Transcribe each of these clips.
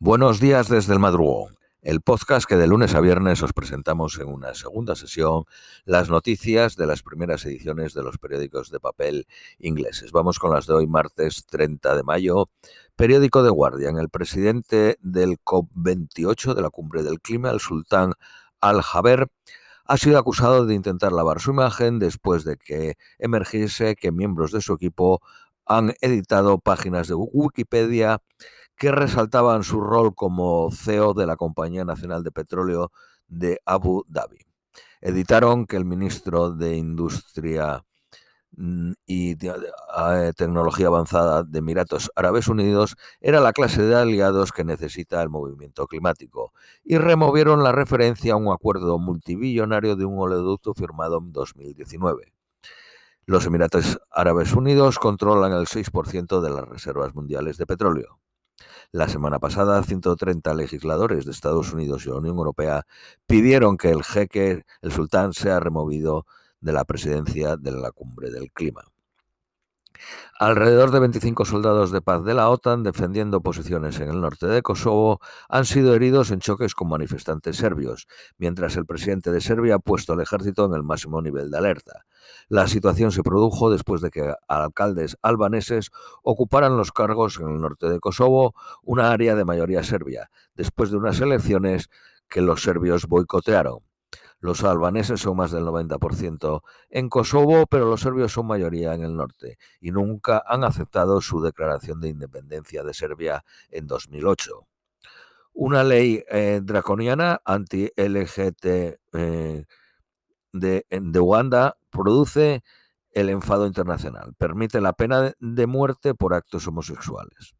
Buenos días desde el madrugón, el podcast que de lunes a viernes os presentamos en una segunda sesión las noticias de las primeras ediciones de los periódicos de papel ingleses. Vamos con las de hoy, martes 30 de mayo. Periódico de Guardian. El presidente del COP28 de la Cumbre del Clima, el sultán Al-Jaber, ha sido acusado de intentar lavar su imagen después de que emergiese que miembros de su equipo han editado páginas de Wikipedia que resaltaban su rol como CEO de la Compañía Nacional de Petróleo de Abu Dhabi. Editaron que el ministro de Industria mm, y eh, Tecnología Avanzada de Emiratos Árabes Unidos era la clase de aliados que necesita el movimiento climático y removieron la referencia a un acuerdo multibillonario de un oleoducto firmado en 2019. Los Emiratos Árabes Unidos controlan el 6% de las reservas mundiales de petróleo. La semana pasada, 130 legisladores de Estados Unidos y la Unión Europea pidieron que el jeque, el sultán, sea removido de la presidencia de la cumbre del clima. Alrededor de 25 soldados de paz de la OTAN defendiendo posiciones en el norte de Kosovo han sido heridos en choques con manifestantes serbios, mientras el presidente de Serbia ha puesto al ejército en el máximo nivel de alerta. La situación se produjo después de que alcaldes albaneses ocuparan los cargos en el norte de Kosovo, una área de mayoría serbia, después de unas elecciones que los serbios boicotearon. Los albaneses son más del 90% en Kosovo, pero los serbios son mayoría en el norte y nunca han aceptado su declaración de independencia de Serbia en 2008. Una ley eh, draconiana anti-LGT eh, de, de Uganda produce el enfado internacional. Permite la pena de muerte por actos homosexuales.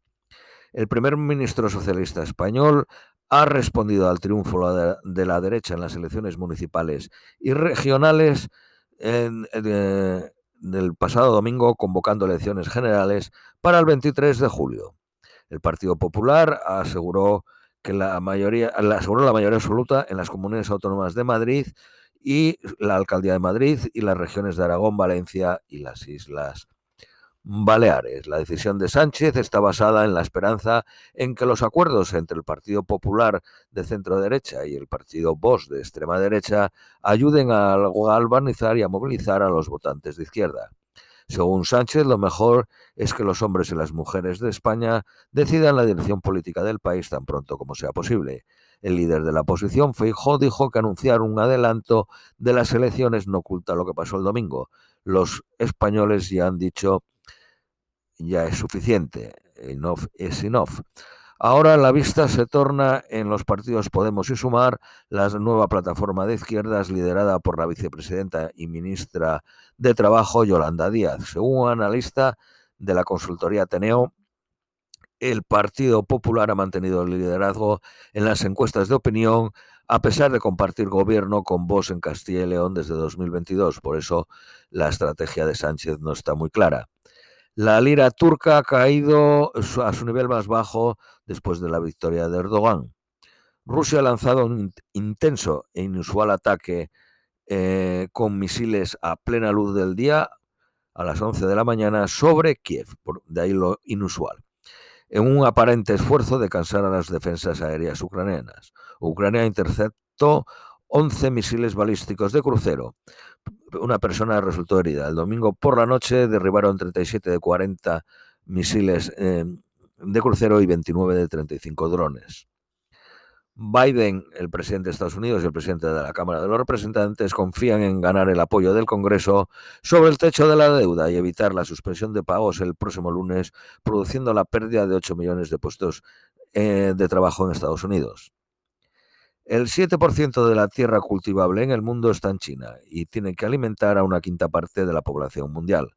El primer ministro socialista español ha respondido al triunfo de la derecha en las elecciones municipales y regionales en, del pasado domingo, convocando elecciones generales para el 23 de julio. El Partido Popular aseguró que la mayoría, aseguró la mayoría absoluta en las comunidades autónomas de Madrid y la Alcaldía de Madrid y las regiones de Aragón, Valencia y las Islas Baleares. La decisión de Sánchez está basada en la esperanza en que los acuerdos entre el Partido Popular de centro derecha y el Partido Vox de extrema derecha ayuden a galvanizar y a movilizar a los votantes de izquierda. Según Sánchez, lo mejor es que los hombres y las mujeres de España decidan la dirección política del país tan pronto como sea posible. El líder de la oposición, Feijóo, dijo que anunciar un adelanto de las elecciones no oculta lo que pasó el domingo. Los españoles ya han dicho ya es suficiente. Enough is enough. Ahora la vista se torna en los partidos Podemos y Sumar, la nueva plataforma de izquierdas liderada por la vicepresidenta y ministra de Trabajo, Yolanda Díaz. Según un analista de la consultoría Teneo, el Partido Popular ha mantenido el liderazgo en las encuestas de opinión a pesar de compartir gobierno con vos en Castilla y León desde 2022. Por eso la estrategia de Sánchez no está muy clara. La lira turca ha caído a su nivel más bajo después de la victoria de Erdogan. Rusia ha lanzado un intenso e inusual ataque eh, con misiles a plena luz del día a las 11 de la mañana sobre Kiev, de ahí lo inusual, en un aparente esfuerzo de cansar a las defensas aéreas ucranianas. Ucrania interceptó 11 misiles balísticos de crucero. Una persona resultó herida. El domingo por la noche derribaron 37 de 40 misiles eh, de crucero y 29 de 35 drones. Biden, el presidente de Estados Unidos y el presidente de la Cámara de los Representantes confían en ganar el apoyo del Congreso sobre el techo de la deuda y evitar la suspensión de pagos el próximo lunes, produciendo la pérdida de 8 millones de puestos eh, de trabajo en Estados Unidos. El 7% de la tierra cultivable en el mundo está en China y tiene que alimentar a una quinta parte de la población mundial.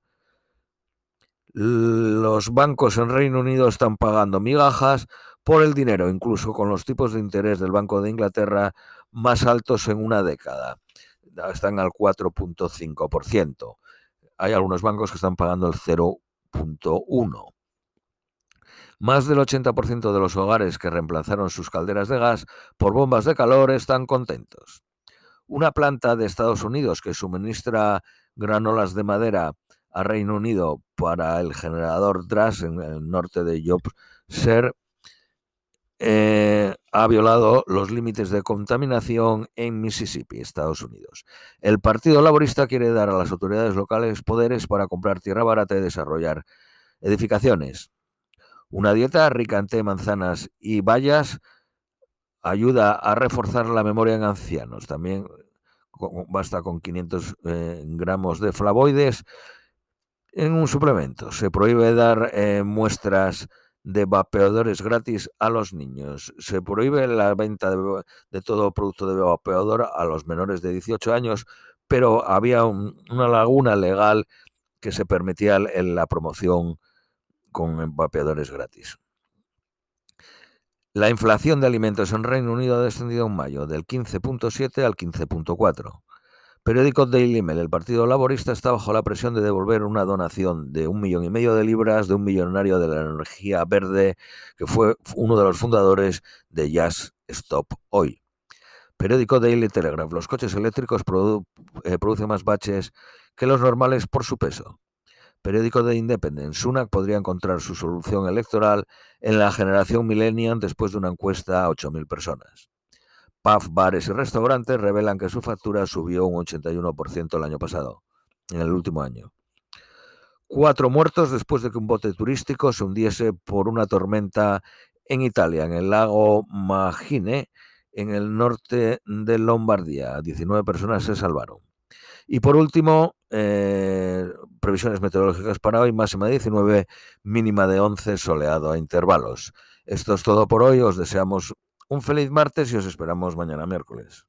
Los bancos en Reino Unido están pagando migajas por el dinero, incluso con los tipos de interés del Banco de Inglaterra más altos en una década. Están al 4.5%. Hay algunos bancos que están pagando el 0.1%. Más del 80% de los hogares que reemplazaron sus calderas de gas por bombas de calor están contentos. Una planta de Estados Unidos que suministra granolas de madera a Reino Unido para el generador Drass en el norte de Yorkshire eh, ha violado los límites de contaminación en Mississippi, Estados Unidos. El Partido Laborista quiere dar a las autoridades locales poderes para comprar tierra barata y desarrollar edificaciones. Una dieta rica en té, manzanas y bayas ayuda a reforzar la memoria en ancianos. También basta con 500 eh, gramos de flavoides en un suplemento. Se prohíbe dar eh, muestras de vapeadores gratis a los niños. Se prohíbe la venta de, todo producto de vapeador a los menores de 18 años, pero había una laguna legal que se permitía en la promoción con vapeadores gratis. La inflación de alimentos en Reino Unido ha descendido en mayo del 15.7 al 15.4. Periódico Daily Mail. El Partido Laborista está bajo la presión de devolver una donación de un millón y medio de libras de un millonario de la energía verde que fue uno de los fundadores de Jazz Stop Hoy. Periódico Daily Telegraph. Los coches eléctricos eh, producen más baches que los normales por su peso. Periódico de Independence. Sunak podría encontrar su solución electoral en la generación millennial después de una encuesta a 8.000 personas. Puff, bares y restaurantes revelan que su factura subió un 81% el año pasado, en el último año. Cuatro muertos después de que un bote turístico se hundiese por una tormenta en Italia, en el lago Magine, en el norte de Lombardía. 19 personas se salvaron. Y por último, eh, previsiones meteorológicas para hoy, máxima de 19, mínima de 11, soleado a intervalos. Esto es todo por hoy, os deseamos un feliz martes y os esperamos mañana miércoles.